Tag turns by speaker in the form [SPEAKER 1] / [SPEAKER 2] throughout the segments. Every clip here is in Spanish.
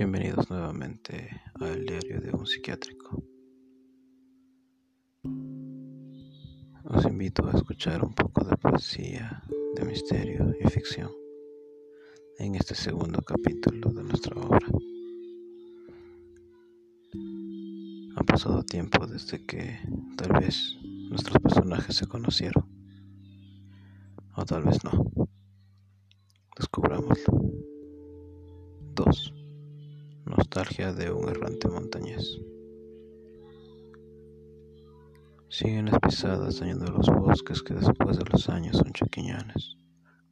[SPEAKER 1] Bienvenidos nuevamente al diario de un psiquiátrico. Os invito a escuchar un poco de poesía, de misterio y ficción en este segundo capítulo de nuestra obra. Ha pasado tiempo desde que tal vez nuestros personajes se conocieron, o tal vez no. Descubrámoslo. 2 nostalgia de un errante montañés. Siguen las pisadas dañando los bosques que después de los años son chaquiñanes,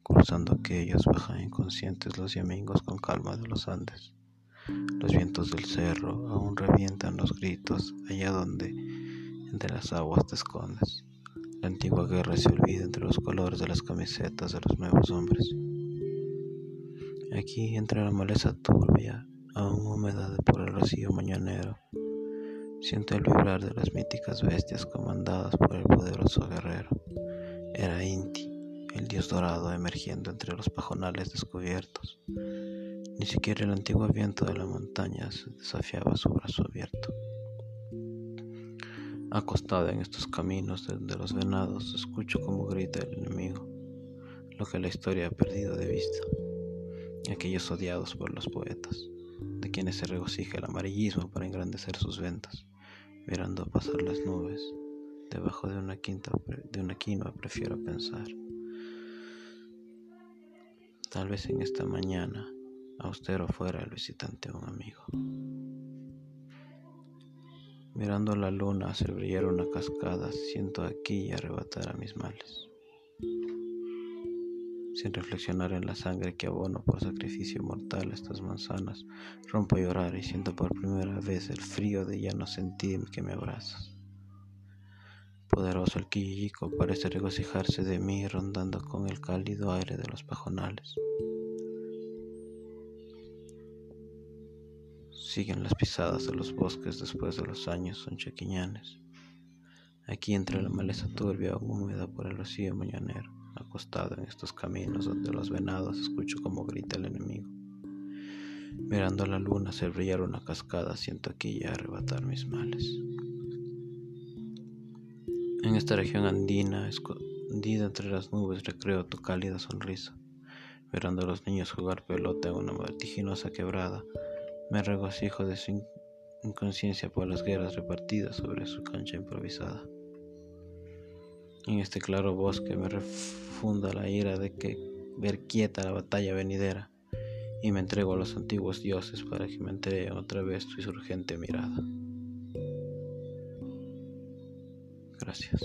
[SPEAKER 1] cruzando aquellos bajan inconscientes los yamingos con calma de los Andes. Los vientos del cerro aún revientan los gritos allá donde entre las aguas te escondes. La antigua guerra se olvida entre los colores de las camisetas de los nuevos hombres. Aquí entre la maleza turbia aún húmeda por el rocío mañanero. Siento el vibrar de las míticas bestias comandadas por el poderoso guerrero. Era Inti, el dios dorado emergiendo entre los pajonales descubiertos. Ni siquiera el antiguo viento de la montaña desafiaba su brazo abierto. Acostada en estos caminos de los venados, escucho como grita el enemigo, lo que la historia ha perdido de vista, aquellos odiados por los poetas de quienes se regocija el amarillismo para engrandecer sus ventas, mirando pasar las nubes, debajo de una, quinta, de una quinoa prefiero pensar. Tal vez en esta mañana, austero fuera el visitante un amigo. Mirando la luna hacer brillar una cascada, siento aquí arrebatar a mis males sin reflexionar en la sangre que abono por sacrificio mortal estas manzanas, rompo a llorar y siento por primera vez el frío de ya no sentir que me abrazas. Poderoso el quillico parece regocijarse de mí rondando con el cálido aire de los pajonales. Siguen las pisadas de los bosques después de los años son chequiñanes. Aquí entre la maleza turbia húmeda por el rocío mañanero acostado en estos caminos donde los venados escucho como grita el enemigo. Mirando la luna hacer brillar una cascada, siento aquí ya arrebatar mis males. En esta región andina, escondida entre las nubes, recreo tu cálida sonrisa. Mirando a los niños jugar pelota en una vertiginosa quebrada, me regocijo de su inconsciencia por las guerras repartidas sobre su cancha improvisada. En este claro bosque me refunda la ira de que ver quieta la batalla venidera y me entrego a los antiguos dioses para que me entreguen otra vez tu insurgente mirada. Gracias.